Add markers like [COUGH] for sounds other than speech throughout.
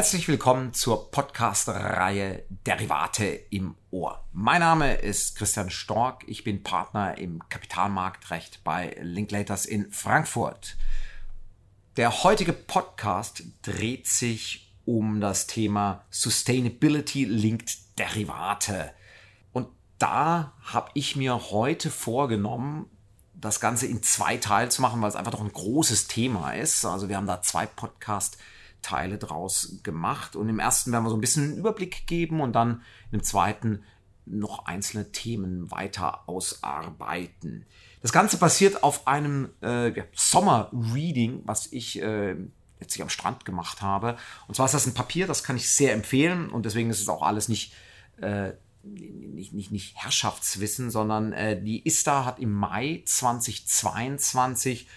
Herzlich willkommen zur Podcast-Reihe Derivate im Ohr. Mein Name ist Christian Stork. Ich bin Partner im Kapitalmarktrecht bei Linklaters in Frankfurt. Der heutige Podcast dreht sich um das Thema Sustainability Linked Derivate. Und da habe ich mir heute vorgenommen, das Ganze in zwei Teile zu machen, weil es einfach doch ein großes Thema ist. Also wir haben da zwei Podcasts Teile draus gemacht. Und im ersten werden wir so ein bisschen einen Überblick geben und dann im zweiten noch einzelne Themen weiter ausarbeiten. Das Ganze basiert auf einem äh, Sommer-Reading, was ich äh, letztlich am Strand gemacht habe. Und zwar ist das ein Papier, das kann ich sehr empfehlen und deswegen ist es auch alles nicht, äh, nicht, nicht, nicht Herrschaftswissen, sondern äh, die ISTA hat im Mai 2022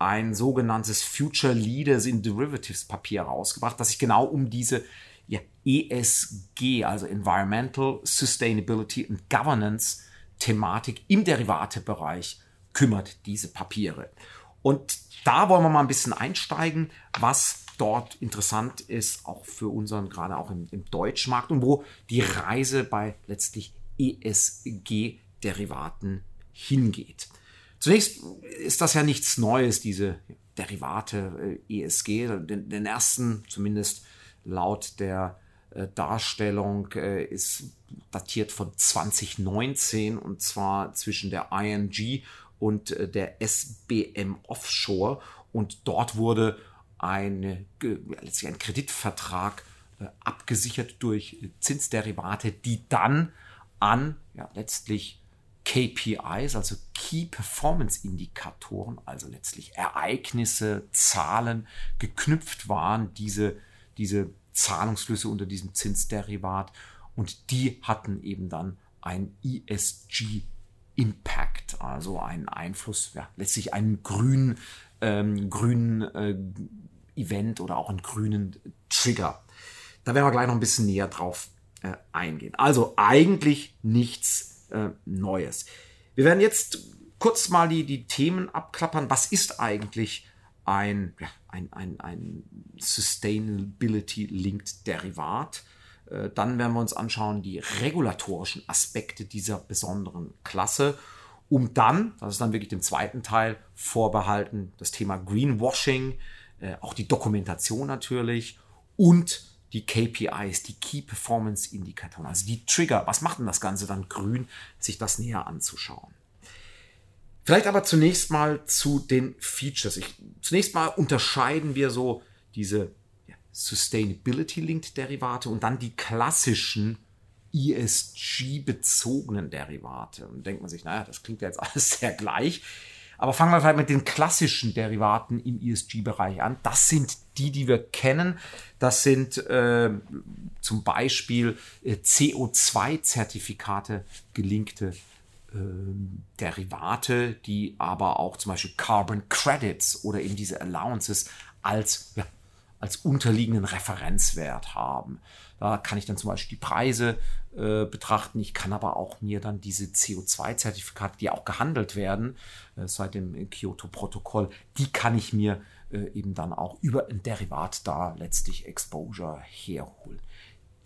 ein sogenanntes Future Leaders in Derivatives Papier rausgebracht, das sich genau um diese ja, ESG, also Environmental Sustainability and Governance Thematik im Derivatebereich kümmert, diese Papiere. Und da wollen wir mal ein bisschen einsteigen, was dort interessant ist, auch für unseren, gerade auch im, im deutschen Markt und wo die Reise bei letztlich ESG-Derivaten hingeht. Zunächst ist das ja nichts Neues, diese Derivate äh, ESG. Den, den, ersten, zumindest laut der äh, Darstellung, äh, ist datiert von 2019 und zwar zwischen der ING und äh, der SBM Offshore. Und dort wurde eine, letztlich ein Kreditvertrag äh, abgesichert durch Zinsderivate, die dann an ja, letztlich KPIs, also Key Performance Indikatoren, also letztlich Ereignisse, Zahlen geknüpft waren, diese, diese Zahlungsflüsse unter diesem Zinsderivat und die hatten eben dann ein ESG Impact, also einen Einfluss, ja, letztlich einen grünen, ähm, grünen äh, Event oder auch einen grünen Trigger. Da werden wir gleich noch ein bisschen näher drauf äh, eingehen. Also eigentlich nichts äh, Neues. Wir werden jetzt kurz mal die, die Themen abklappern. Was ist eigentlich ein, ja, ein, ein, ein Sustainability-Linked Derivat? Äh, dann werden wir uns anschauen die regulatorischen Aspekte dieser besonderen Klasse, um dann, das ist dann wirklich dem zweiten Teil vorbehalten, das Thema Greenwashing, äh, auch die Dokumentation natürlich und die KPIs, die Key Performance Indikatoren, also die Trigger. Was macht denn das Ganze dann grün, sich das näher anzuschauen? Vielleicht aber zunächst mal zu den Features. Ich, zunächst mal unterscheiden wir so diese Sustainability-Linked Derivate und dann die klassischen ESG-bezogenen Derivate. Und denkt man sich, naja, das klingt ja jetzt alles [LAUGHS] sehr gleich. Aber fangen wir vielleicht mit den klassischen Derivaten im ESG-Bereich an. Das sind die, die wir kennen. Das sind äh, zum Beispiel äh, CO2-Zertifikate gelinkte äh, Derivate, die aber auch zum Beispiel Carbon Credits oder eben diese Allowances als, ja, als unterliegenden Referenzwert haben. Da kann ich dann zum Beispiel die Preise äh, betrachten. Ich kann aber auch mir dann diese CO2-Zertifikate, die auch gehandelt werden äh, seit dem Kyoto-Protokoll, die kann ich mir äh, eben dann auch über ein Derivat da letztlich Exposure herholen.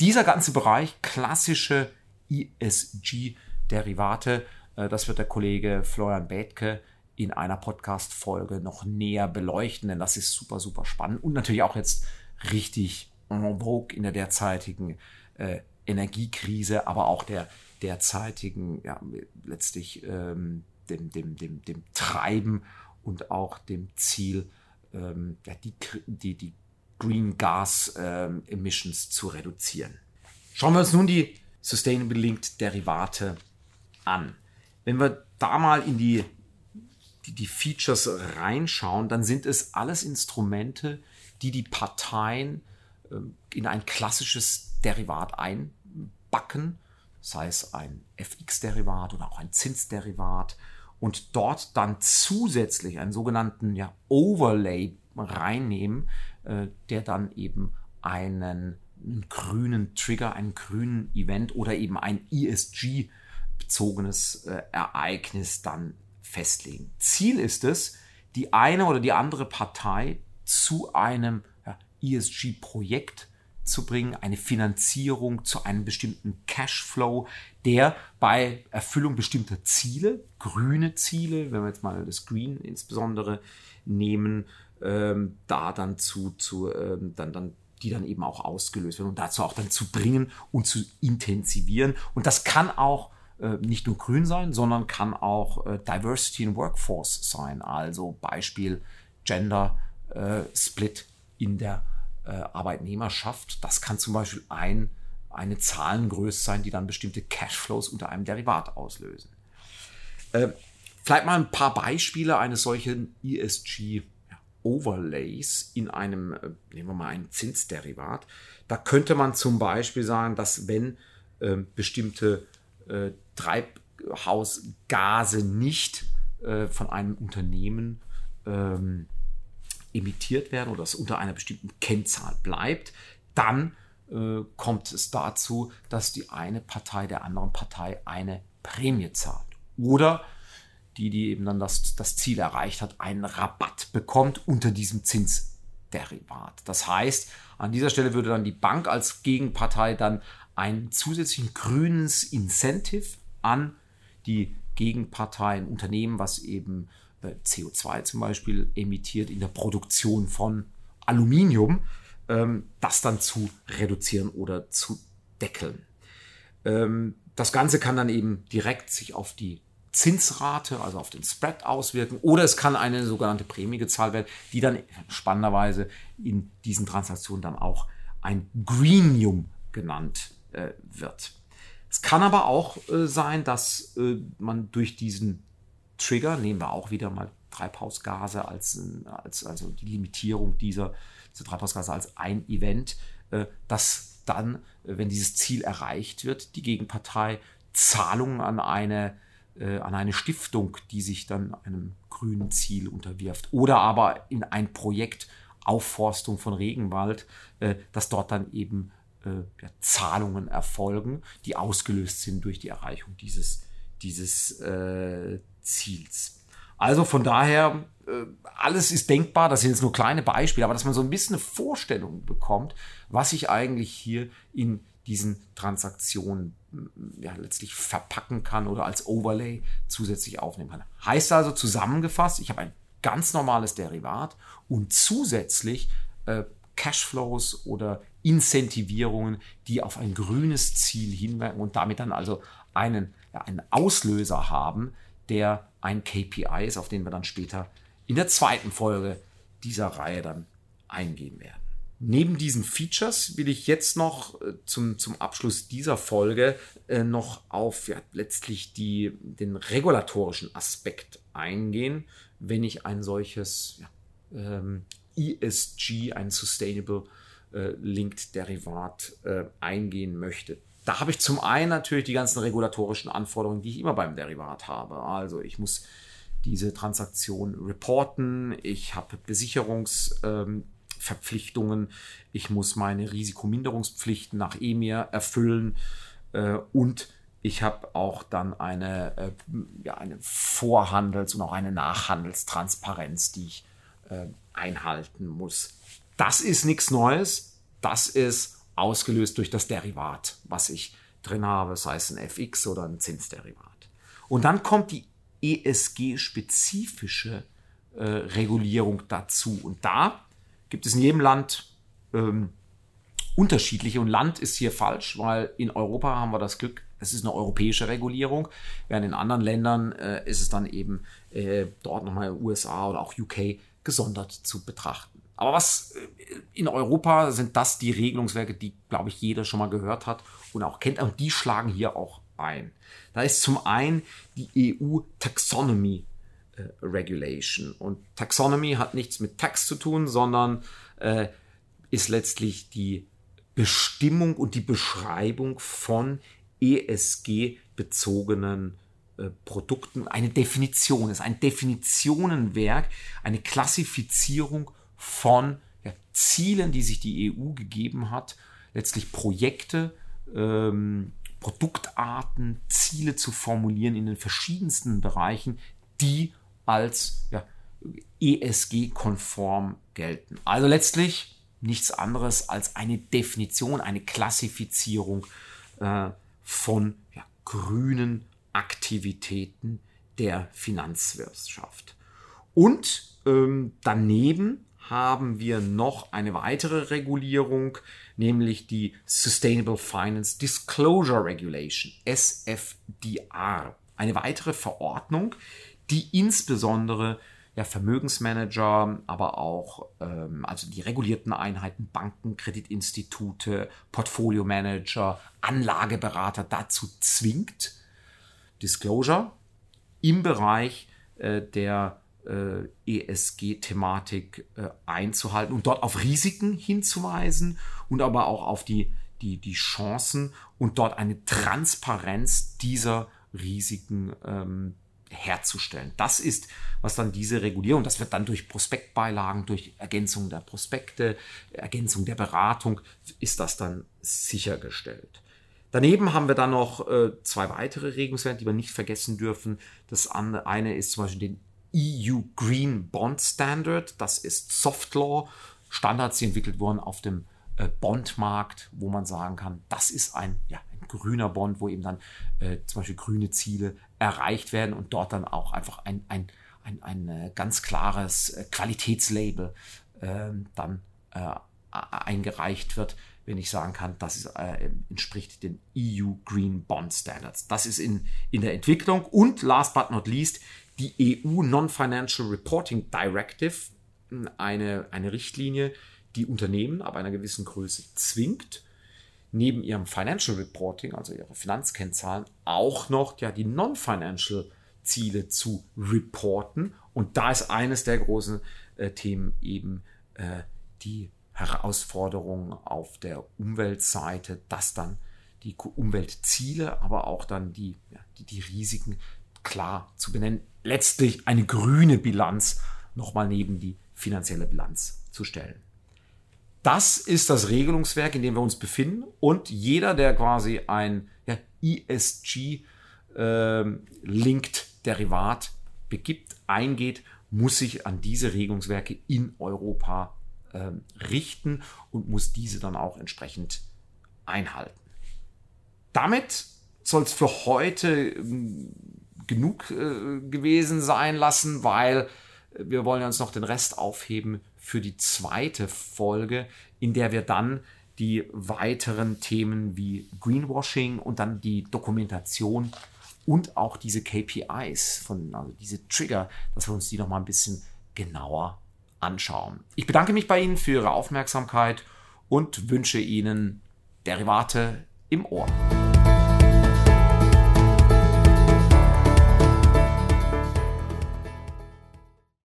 Dieser ganze Bereich, klassische ESG-Derivate, äh, das wird der Kollege Florian Bethke in einer Podcast-Folge noch näher beleuchten, denn das ist super, super spannend und natürlich auch jetzt richtig en vogue in der derzeitigen äh, Energiekrise, aber auch der derzeitigen, ja, letztlich ähm, dem, dem, dem, dem Treiben und auch dem Ziel, ähm, die, die, die Green Gas ähm, Emissions zu reduzieren. Schauen wir uns nun die Sustainable Linked Derivate an. Wenn wir da mal in die, die, die Features reinschauen, dann sind es alles Instrumente, die die Parteien ähm, in ein klassisches Derivat einbacken, sei es ein FX-Derivat oder auch ein Zinsderivat, und dort dann zusätzlich einen sogenannten ja, Overlay reinnehmen, äh, der dann eben einen, einen, grünen Trigger, einen grünen Event oder eben ein ESG-bezogenes äh, Ereignis dann festlegen. Ziel ist es, die eine oder die andere Partei zu einem ESG-Projekt zu bringen, eine Finanzierung zu einem bestimmten Cashflow, der bei Erfüllung bestimmter Ziele, grüne Ziele, wenn wir jetzt mal das Green insbesondere nehmen, ähm, da dann zu, zu ähm, dann, dann die dann eben auch ausgelöst werden und dazu auch dann zu bringen und zu intensivieren. Und das kann auch äh, nicht nur grün sein, sondern kann auch äh, Diversity in Workforce sein. Also Beispiel Gender äh, Split in der äh, Arbeitnehmerschaft. Das kann zum Beispiel ein, eine Zahlengröße sein, die dann bestimmte Cashflows unter einem Derivat auslösen. Äh, vielleicht mal ein paar Beispiele eines solchen ESG Overlays in einem, äh, nehmen wir mal ein Zinsderivat. Da könnte man zum Beispiel sagen, dass wenn äh, bestimmte äh, Treibhausgase nicht äh, von einem Unternehmen ähm, emittiert werden oder es unter einer bestimmten Kennzahl bleibt, dann äh, kommt es dazu, dass die eine Partei der anderen Partei eine Prämie zahlt. Oder die, die eben dann das, das Ziel erreicht hat, einen Rabatt bekommt unter diesem Zinsderivat. Das heißt, an dieser Stelle würde dann die Bank als Gegenpartei dann ein zusätzlichen grünes Incentive an die Gegenpartei, ein Unternehmen, was eben CO2 zum Beispiel emittiert in der Produktion von Aluminium, ähm, das dann zu reduzieren oder zu deckeln. Ähm, das Ganze kann dann eben direkt sich auf die Zinsrate, also auf den Spread auswirken, oder es kann eine sogenannte Prämie gezahlt werden, die dann spannenderweise in diesen Transaktionen dann auch ein Greenium genannt äh, wird. Es kann aber auch äh, sein, dass äh, man durch diesen Trigger, nehmen wir auch wieder mal Treibhausgase als, als also die Limitierung dieser, dieser Treibhausgase als ein Event, äh, dass dann, wenn dieses Ziel erreicht wird, die Gegenpartei Zahlungen an eine äh, an eine Stiftung, die sich dann einem grünen Ziel unterwirft. Oder aber in ein Projekt Aufforstung von Regenwald, äh, dass dort dann eben äh, Zahlungen erfolgen, die ausgelöst sind durch die Erreichung dieses, dieses äh, Ziels. Also von daher, äh, alles ist denkbar, das sind jetzt nur kleine Beispiele, aber dass man so ein bisschen eine Vorstellung bekommt, was sich eigentlich hier in diesen Transaktionen ja, letztlich verpacken kann oder als Overlay zusätzlich aufnehmen kann. Heißt also zusammengefasst, ich habe ein ganz normales Derivat und zusätzlich äh, Cashflows oder Incentivierungen, die auf ein grünes Ziel hinwirken und damit dann also einen, ja, einen Auslöser haben, der ein KPI ist, auf den wir dann später in der zweiten Folge dieser Reihe dann eingehen werden. Neben diesen Features will ich jetzt noch äh, zum, zum Abschluss dieser Folge äh, noch auf ja, letztlich die, den regulatorischen Aspekt eingehen, wenn ich ein solches ja, ähm, ESG, ein Sustainable äh, Linked Derivat äh, eingehen möchte. Da habe ich zum einen natürlich die ganzen regulatorischen Anforderungen, die ich immer beim Derivat habe. Also ich muss diese Transaktion reporten, ich habe Besicherungs- ähm, ich muss meine Risikominderungspflichten nach EMIR erfüllen äh, und ich habe auch dann eine, äh, ja, eine Vorhandels- und auch eine Nachhandelstransparenz, die ich äh, einhalten muss. Das ist nichts Neues. Das ist ausgelöst durch das Derivat, was ich drin habe, sei es ein FX oder ein Zinsderivat. Und dann kommt die ESG-spezifische äh, Regulierung dazu. Und da gibt es in jedem Land ähm, unterschiedliche. Und Land ist hier falsch, weil in Europa haben wir das Glück, es ist eine europäische Regulierung, während in anderen Ländern äh, ist es dann eben äh, dort nochmal USA oder auch UK gesondert zu betrachten. Aber was äh, in Europa sind das die Regelungswerke, die, glaube ich, jeder schon mal gehört hat und auch kennt. Und die schlagen hier auch ein. Da ist zum einen die EU Taxonomy äh, Regulation. Und Taxonomy hat nichts mit Tax zu tun, sondern äh, ist letztlich die Bestimmung und die Beschreibung von ESG-bezogenen äh, Produkten. Eine Definition ist ein Definitionenwerk, eine Klassifizierung von ja, Zielen, die sich die EU gegeben hat, letztlich Projekte, ähm, Produktarten, Ziele zu formulieren in den verschiedensten Bereichen, die als ja, ESG-konform gelten. Also letztlich nichts anderes als eine Definition, eine Klassifizierung äh, von ja, grünen Aktivitäten der Finanzwirtschaft. Und ähm, daneben haben wir noch eine weitere Regulierung, nämlich die Sustainable Finance Disclosure Regulation, SFDR. Eine weitere Verordnung, die insbesondere ja, Vermögensmanager, aber auch ähm, also die regulierten Einheiten, Banken, Kreditinstitute, Portfolio-Manager, Anlageberater dazu zwingt, Disclosure im Bereich äh, der ESG-Thematik äh, einzuhalten und dort auf Risiken hinzuweisen und aber auch auf die, die, die Chancen und dort eine Transparenz dieser Risiken ähm, herzustellen. Das ist, was dann diese Regulierung, das wird dann durch Prospektbeilagen, durch Ergänzung der Prospekte, Ergänzung der Beratung, ist das dann sichergestellt. Daneben haben wir dann noch äh, zwei weitere Regelungswerte, die wir nicht vergessen dürfen. Das eine ist zum Beispiel den EU Green Bond Standard. Das ist Soft Law. Standards, die entwickelt wurden auf dem äh, Bondmarkt, wo man sagen kann, das ist ein, ja, ein grüner Bond, wo eben dann äh, zum Beispiel grüne Ziele erreicht werden und dort dann auch einfach ein, ein, ein, ein äh, ganz klares äh, Qualitätslabel ähm, dann äh, eingereicht wird, wenn ich sagen kann, das ist, äh, entspricht den EU Green Bond Standards. Das ist in, in der Entwicklung und last but not least die EU Non-Financial Reporting Directive, eine, eine Richtlinie, die Unternehmen ab einer gewissen Größe zwingt, neben ihrem Financial Reporting, also ihre Finanzkennzahlen, auch noch ja, die Non-Financial Ziele zu reporten. Und da ist eines der großen äh, Themen eben äh, die Herausforderung auf der Umweltseite, dass dann die Umweltziele, aber auch dann die, ja, die, die Risiken klar zu benennen. Letztlich eine grüne Bilanz nochmal neben die finanzielle Bilanz zu stellen. Das ist das Regelungswerk, in dem wir uns befinden. Und jeder, der quasi ein ja, ESG-linked ähm, Derivat begibt, eingeht, muss sich an diese Regelungswerke in Europa ähm, richten und muss diese dann auch entsprechend einhalten. Damit soll es für heute ähm, genug äh, gewesen sein lassen, weil wir wollen uns noch den Rest aufheben für die zweite Folge, in der wir dann die weiteren Themen wie Greenwashing und dann die Dokumentation und auch diese KPIs von also diese Trigger, dass wir uns die noch mal ein bisschen genauer anschauen. Ich bedanke mich bei Ihnen für Ihre Aufmerksamkeit und wünsche Ihnen Derivate im Ohr.